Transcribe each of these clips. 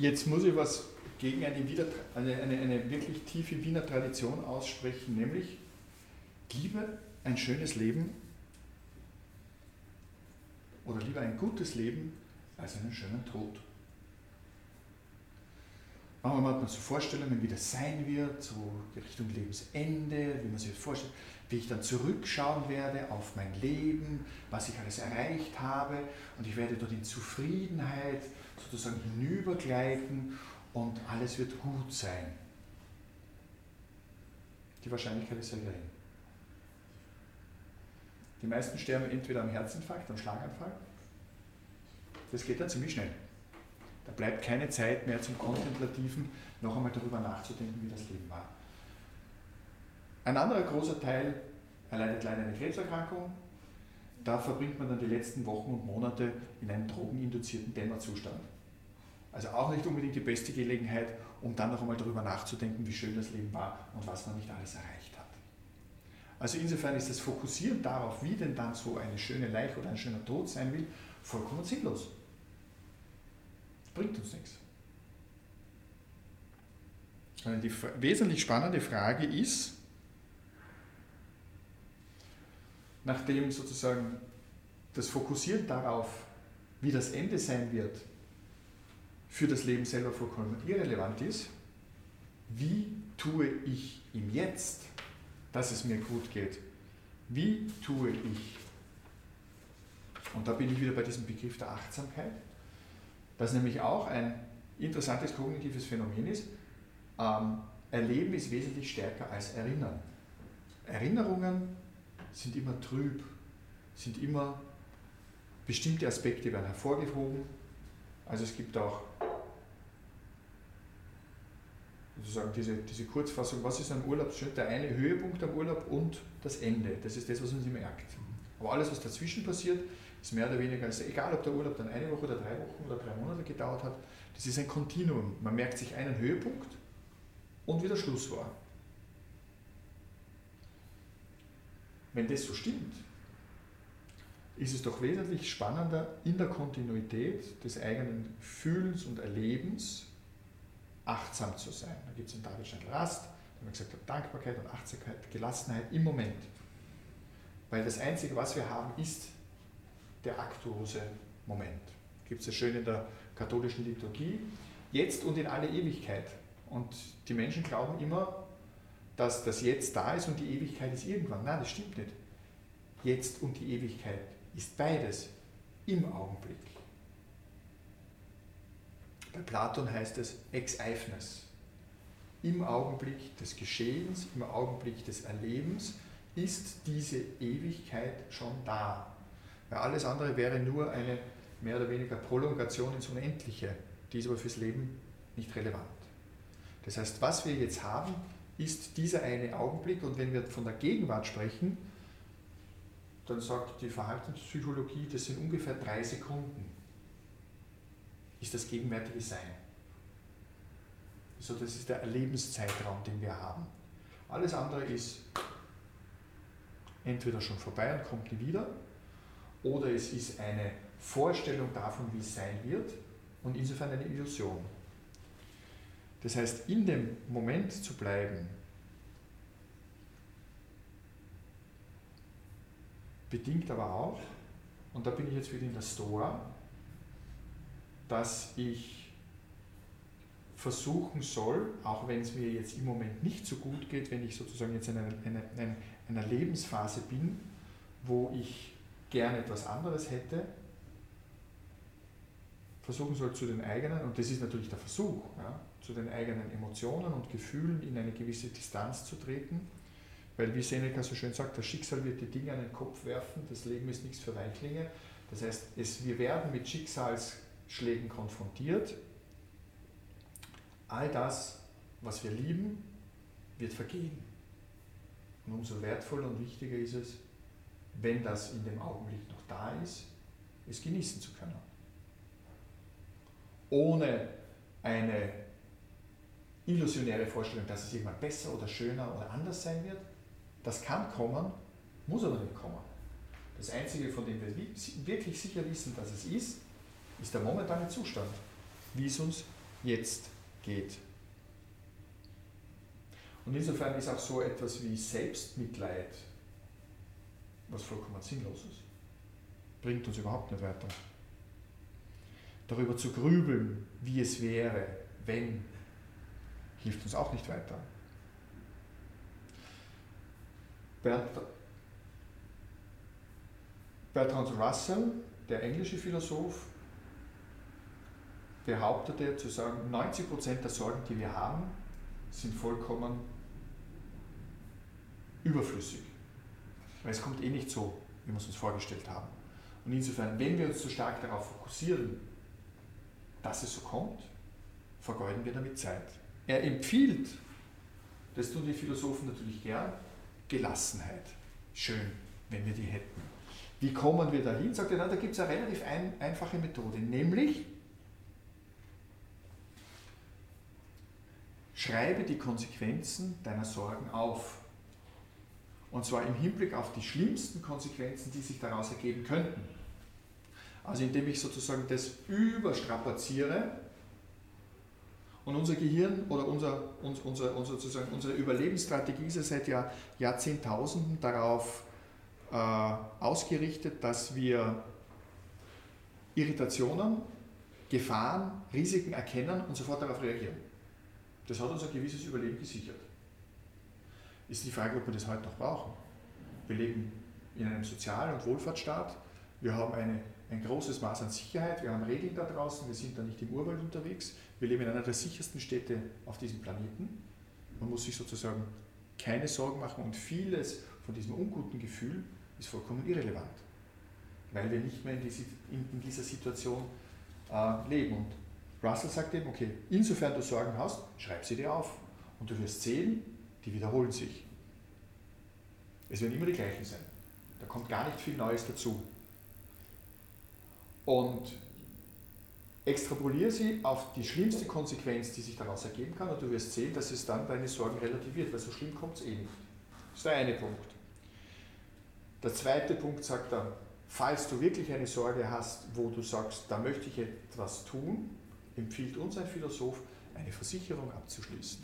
Jetzt muss ich was gegen eine, Wiener, eine, eine, eine wirklich tiefe Wiener Tradition aussprechen, nämlich lieber ein schönes Leben oder lieber ein gutes Leben als einen schönen Tod. Manchmal hat man so Vorstellungen, wie das sein wird, so Richtung Lebensende, wie man sich das vorstellt, wie ich dann zurückschauen werde auf mein Leben, was ich alles erreicht habe und ich werde dort in Zufriedenheit sozusagen hinübergleiten und alles wird gut sein. Die Wahrscheinlichkeit ist sehr gering. Die meisten sterben entweder am Herzinfarkt, am Schlaganfall. Das geht dann ziemlich schnell. Da bleibt keine Zeit mehr zum Kontemplativen, noch einmal darüber nachzudenken, wie das Leben war. Ein anderer großer Teil erleidet leider eine Krebserkrankung. Da verbringt man dann die letzten Wochen und Monate in einem drogeninduzierten Dämmerzustand. Also auch nicht unbedingt die beste Gelegenheit, um dann noch einmal darüber nachzudenken, wie schön das Leben war und was man nicht alles erreicht hat. Also insofern ist das Fokussieren darauf, wie denn dann so eine schöne Leiche oder ein schöner Tod sein will, vollkommen sinnlos. Bringt uns nichts. Die wesentlich spannende Frage ist, nachdem sozusagen das Fokussieren darauf, wie das Ende sein wird, für das Leben selber vollkommen irrelevant ist, wie tue ich im Jetzt, dass es mir gut geht? Wie tue ich? Und da bin ich wieder bei diesem Begriff der Achtsamkeit das nämlich auch ein interessantes kognitives Phänomen ist. Ähm, Erleben ist wesentlich stärker als Erinnern. Erinnerungen sind immer trüb, sind immer bestimmte Aspekte werden hervorgehoben. Also es gibt auch sozusagen diese, diese Kurzfassung, was ist ein Urlaub? Der eine Höhepunkt am Urlaub und das Ende. Das ist das, was man sich merkt. Aber alles, was dazwischen passiert, ist mehr oder weniger, also egal ob der Urlaub dann eine Woche oder drei Wochen oder drei Monate gedauert hat, das ist ein Kontinuum. Man merkt sich einen Höhepunkt und wie der Schluss war. Wenn das so stimmt, ist es doch wesentlich spannender, in der Kontinuität des eigenen Fühlens und Erlebens achtsam zu sein. Da gibt es in David Steindl Rast, da wir gesagt, Dankbarkeit und Achtsamkeit, Gelassenheit im Moment. Weil das Einzige, was wir haben, ist der aktuose Moment. Gibt es ja schön in der katholischen Liturgie. Jetzt und in alle Ewigkeit. Und die Menschen glauben immer, dass das Jetzt da ist und die Ewigkeit ist irgendwann. Nein, das stimmt nicht. Jetzt und die Ewigkeit ist beides im Augenblick. Bei Platon heißt es ex eifnes. Im Augenblick des Geschehens, im Augenblick des Erlebens ist diese Ewigkeit schon da. Weil alles andere wäre nur eine mehr oder weniger Prolongation ins Unendliche. Die ist aber fürs Leben nicht relevant. Das heißt, was wir jetzt haben, ist dieser eine Augenblick und wenn wir von der Gegenwart sprechen, dann sagt die Verhaltenspsychologie, das sind ungefähr drei Sekunden, ist das gegenwärtige Sein. So, das ist der Erlebenszeitraum, den wir haben. Alles andere ist entweder schon vorbei und kommt nie wieder, oder es ist eine Vorstellung davon, wie es sein wird und insofern eine Illusion. Das heißt, in dem Moment zu bleiben, bedingt aber auch, und da bin ich jetzt wieder in der Stoa, dass ich versuchen soll, auch wenn es mir jetzt im Moment nicht so gut geht, wenn ich sozusagen jetzt in einer, einer, einer Lebensphase bin, wo ich gerne etwas anderes hätte, versuchen soll zu den eigenen, und das ist natürlich der Versuch, ja, zu den eigenen Emotionen und Gefühlen in eine gewisse Distanz zu treten, weil wie Seneca so schön sagt, das Schicksal wird die Dinge an den Kopf werfen, das Leben ist nichts für Weichlinge. Das heißt, es, wir werden mit Schicksalsschlägen konfrontiert. All das, was wir lieben, wird vergehen. Und umso wertvoller und wichtiger ist es, wenn das in dem Augenblick noch da ist, es genießen zu können. Ohne eine illusionäre Vorstellung, dass es irgendwann besser oder schöner oder anders sein wird. Das kann kommen, muss aber nicht kommen. Das Einzige, von dem wir wirklich sicher wissen, dass es ist, ist der momentane Zustand, wie es uns jetzt geht. Und insofern ist auch so etwas wie Selbstmitleid was vollkommen sinnlos ist. Bringt uns überhaupt nicht weiter. Darüber zu grübeln, wie es wäre, wenn, hilft uns auch nicht weiter. Bertrand Russell, der englische Philosoph, behauptete zu sagen, 90% der Sorgen, die wir haben, sind vollkommen überflüssig. Weil es kommt eh nicht so, wie wir es uns vorgestellt haben. Und insofern, wenn wir uns so stark darauf fokussieren, dass es so kommt, vergeuden wir damit Zeit. Er empfiehlt, das tun die Philosophen natürlich gern, Gelassenheit. Schön, wenn wir die hätten. Wie kommen wir dahin? Sagt er, na, da gibt es eine relativ ein, einfache Methode, nämlich schreibe die Konsequenzen deiner Sorgen auf. Und zwar im Hinblick auf die schlimmsten Konsequenzen, die sich daraus ergeben könnten. Also indem ich sozusagen das überstrapaziere und unser Gehirn oder unser, unser, unser, sozusagen unsere Überlebensstrategie ist ja seit Jahr, Jahrzehntausenden darauf äh, ausgerichtet, dass wir Irritationen, Gefahren, Risiken erkennen und sofort darauf reagieren. Das hat uns ein gewisses Überleben gesichert. Ist die Frage, ob wir das heute noch brauchen. Wir leben in einem Sozial- und Wohlfahrtsstaat. Wir haben eine, ein großes Maß an Sicherheit. Wir haben Regeln da draußen. Wir sind da nicht im Urwald unterwegs. Wir leben in einer der sichersten Städte auf diesem Planeten. Man muss sich sozusagen keine Sorgen machen und vieles von diesem unguten Gefühl ist vollkommen irrelevant, weil wir nicht mehr in, die, in dieser Situation äh, leben. Und Russell sagt eben, okay, insofern du Sorgen hast, schreib sie dir auf und du wirst sehen, die wiederholen sich. Es werden immer die gleichen sein. Da kommt gar nicht viel Neues dazu. Und extrapoliere sie auf die schlimmste Konsequenz, die sich daraus ergeben kann, und du wirst sehen, dass es dann deine Sorgen relativiert, weil so schlimm kommt es eh nicht. Das ist der eine Punkt. Der zweite Punkt sagt dann, falls du wirklich eine Sorge hast, wo du sagst, da möchte ich etwas tun, empfiehlt uns ein Philosoph, eine Versicherung abzuschließen.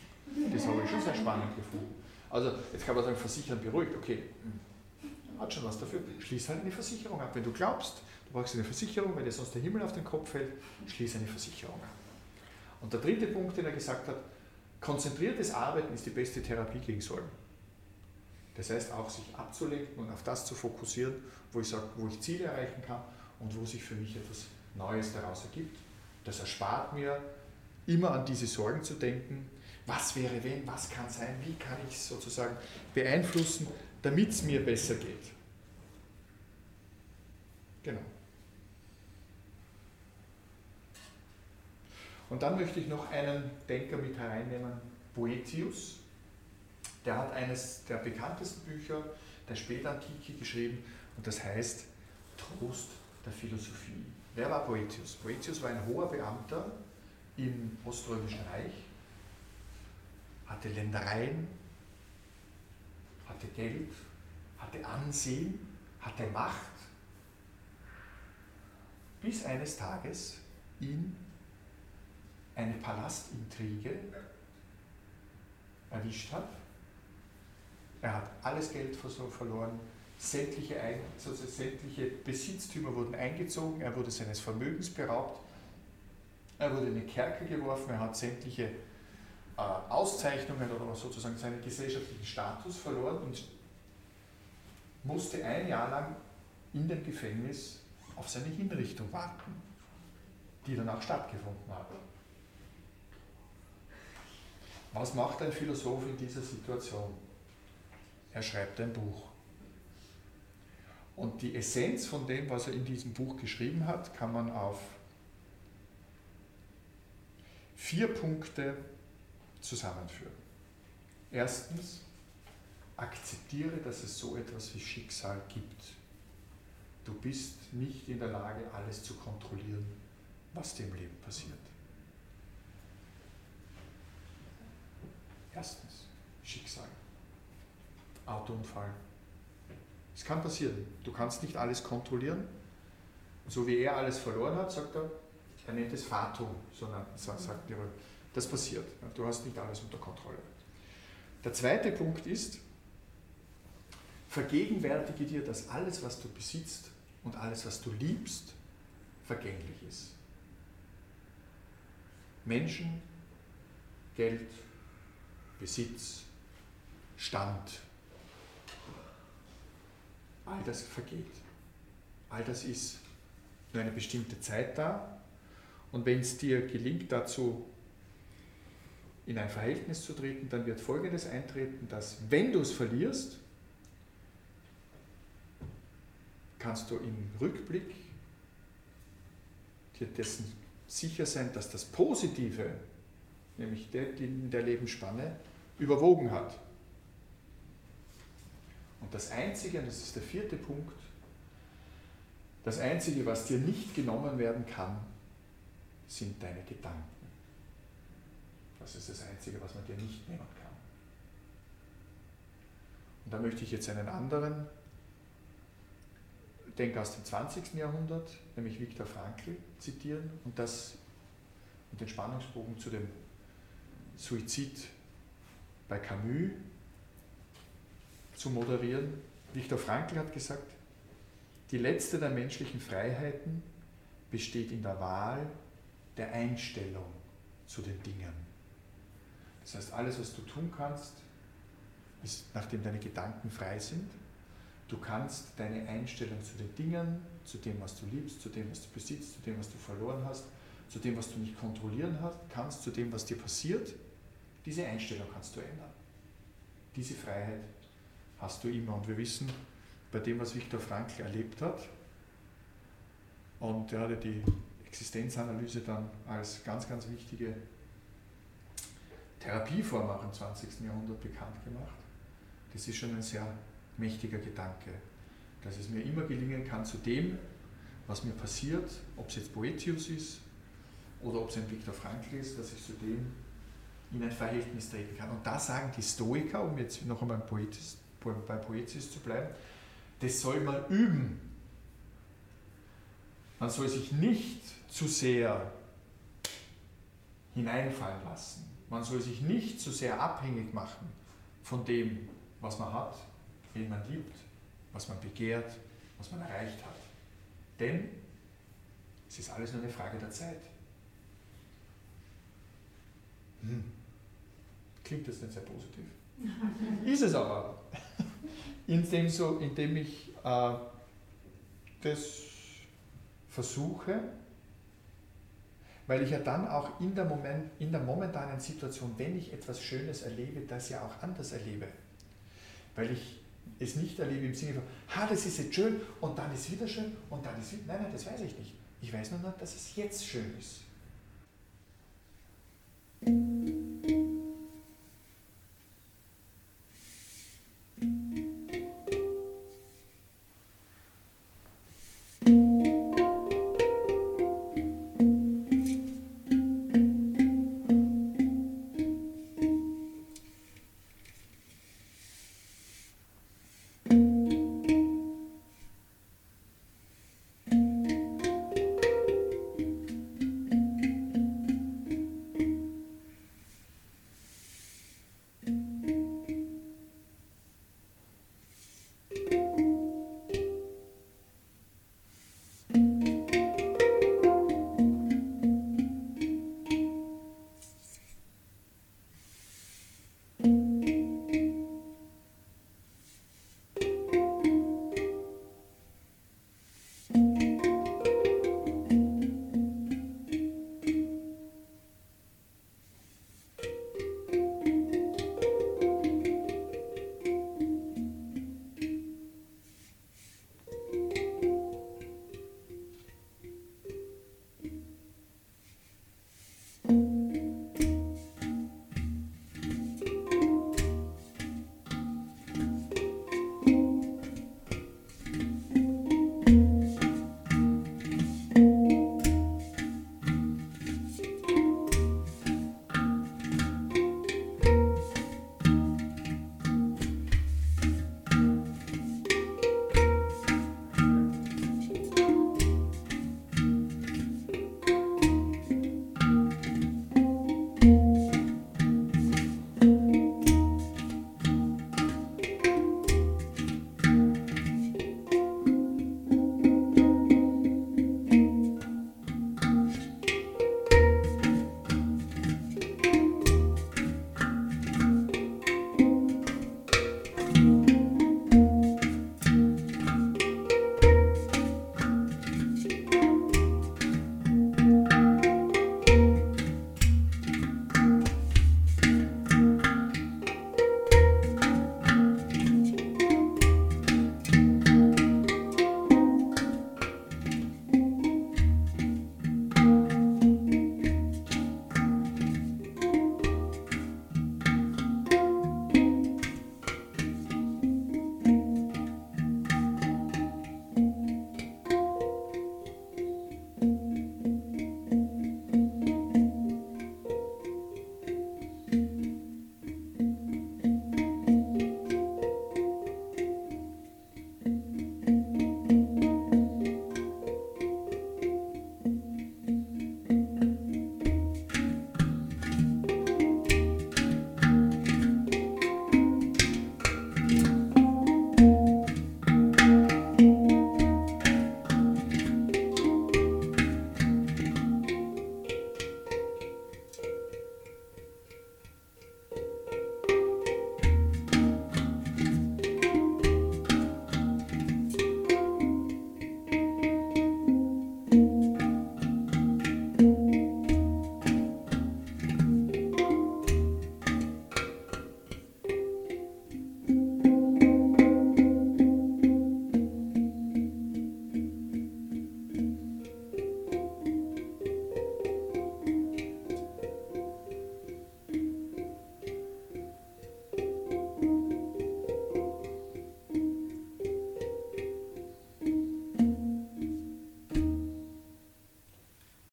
Das habe ich schon sehr spannend gefunden. Also jetzt kann man sagen, Versichern beruhigt, okay, hat schon was dafür. Schließ halt eine Versicherung ab. Wenn du glaubst, du brauchst eine Versicherung, wenn dir sonst der Himmel auf den Kopf fällt, schließ eine Versicherung ab. Und der dritte Punkt, den er gesagt hat, konzentriertes Arbeiten ist die beste Therapie gegen Sorgen. Das heißt auch, sich abzulenken und auf das zu fokussieren, wo ich, sage, wo ich Ziele erreichen kann und wo sich für mich etwas Neues daraus ergibt. Das erspart mir, immer an diese Sorgen zu denken, was wäre wenn, was kann sein, wie kann ich es sozusagen beeinflussen, damit es mir besser geht. Genau. Und dann möchte ich noch einen Denker mit hereinnehmen, Boetius. Der hat eines der bekanntesten Bücher der Spätantike geschrieben und das heißt Trost der Philosophie. Wer war Boetius? Boetius war ein hoher Beamter im Oströmischen Reich hatte Ländereien, hatte Geld, hatte Ansehen, hatte Macht, bis eines Tages ihn eine Palastintrige erwischt hat. Er hat alles Geld verloren, sämtliche, also sämtliche Besitztümer wurden eingezogen, er wurde seines Vermögens beraubt, er wurde in eine Kerke geworfen, er hat sämtliche äh, Auszeichnungen oder sozusagen seinen gesellschaftlichen Status verloren und musste ein Jahr lang in dem Gefängnis auf seine Hinrichtung warten, die dann auch stattgefunden hat. Was macht ein Philosoph in dieser Situation? Er schreibt ein Buch. Und die Essenz von dem, was er in diesem Buch geschrieben hat, kann man auf vier Punkte zusammenführen. Erstens, akzeptiere, dass es so etwas wie Schicksal gibt. Du bist nicht in der Lage, alles zu kontrollieren, was dir im Leben passiert. Erstens, Schicksal. Autounfall. Es kann passieren. Du kannst nicht alles kontrollieren. So wie er alles verloren hat, sagt er, Er nennt es Fatum, so sagt er. Das passiert. Du hast nicht alles unter Kontrolle. Der zweite Punkt ist, vergegenwärtige dir, dass alles, was du besitzt und alles, was du liebst, vergänglich ist. Menschen, Geld, Besitz, Stand, all das vergeht. All das ist nur eine bestimmte Zeit da. Und wenn es dir gelingt, dazu in ein Verhältnis zu treten, dann wird Folgendes eintreten, dass wenn du es verlierst, kannst du im Rückblick dir dessen sicher sein, dass das Positive, nämlich der, in der Lebensspanne, überwogen hat. Und das Einzige, und das ist der vierte Punkt, das Einzige, was dir nicht genommen werden kann, sind deine Gedanken. Das ist das Einzige, was man dir nicht nehmen kann. Und da möchte ich jetzt einen anderen Denker aus dem 20. Jahrhundert, nämlich Viktor Frankl, zitieren und das und den Spannungsbogen zu dem Suizid bei Camus zu moderieren. Viktor Frankl hat gesagt, die letzte der menschlichen Freiheiten besteht in der Wahl der Einstellung zu den Dingen. Das heißt, alles, was du tun kannst, ist, nachdem deine Gedanken frei sind, du kannst deine Einstellung zu den Dingen, zu dem, was du liebst, zu dem, was du besitzt, zu dem, was du verloren hast, zu dem, was du nicht kontrollieren kannst, zu dem, was dir passiert, diese Einstellung kannst du ändern. Diese Freiheit hast du immer. Und wir wissen, bei dem, was Viktor Frankl erlebt hat, und er hatte die Existenzanalyse dann als ganz, ganz wichtige Therapieform auch im 20. Jahrhundert bekannt gemacht. Das ist schon ein sehr mächtiger Gedanke, dass es mir immer gelingen kann, zu dem, was mir passiert, ob es jetzt Boetius ist oder ob es ein Viktor Frankl ist, dass ich zu dem in ein Verhältnis treten kann. Und da sagen die Stoiker, um jetzt noch einmal bei Poetis zu bleiben, das soll man üben. Man soll sich nicht zu sehr hineinfallen lassen. Man soll sich nicht zu sehr abhängig machen von dem, was man hat, wen man liebt, was man begehrt, was man erreicht hat. Denn es ist alles nur eine Frage der Zeit. Hm. Klingt das nicht sehr positiv? ist es aber. Indem, so, indem ich äh, das versuche, weil ich ja dann auch in der, Moment, in der momentanen Situation, wenn ich etwas Schönes erlebe, das ja auch anders erlebe. Weil ich es nicht erlebe im Sinne von, ha, das ist jetzt schön und dann ist wieder schön und dann ist wieder, nein, nein, das weiß ich nicht. Ich weiß nur noch, dass es jetzt schön ist.